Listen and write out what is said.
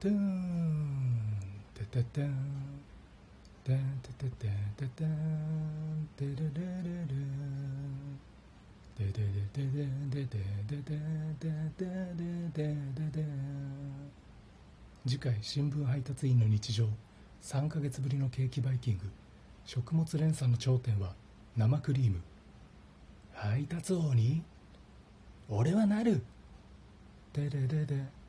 トゥーンテテテンテンテテテンテテンテレレレレデデデデデデデデデデデデデテ次回新聞配達員の日常3ヶ月ぶりのケーキバイキング食物連鎖の頂点は生クリーム配達王に俺はなるデデデデ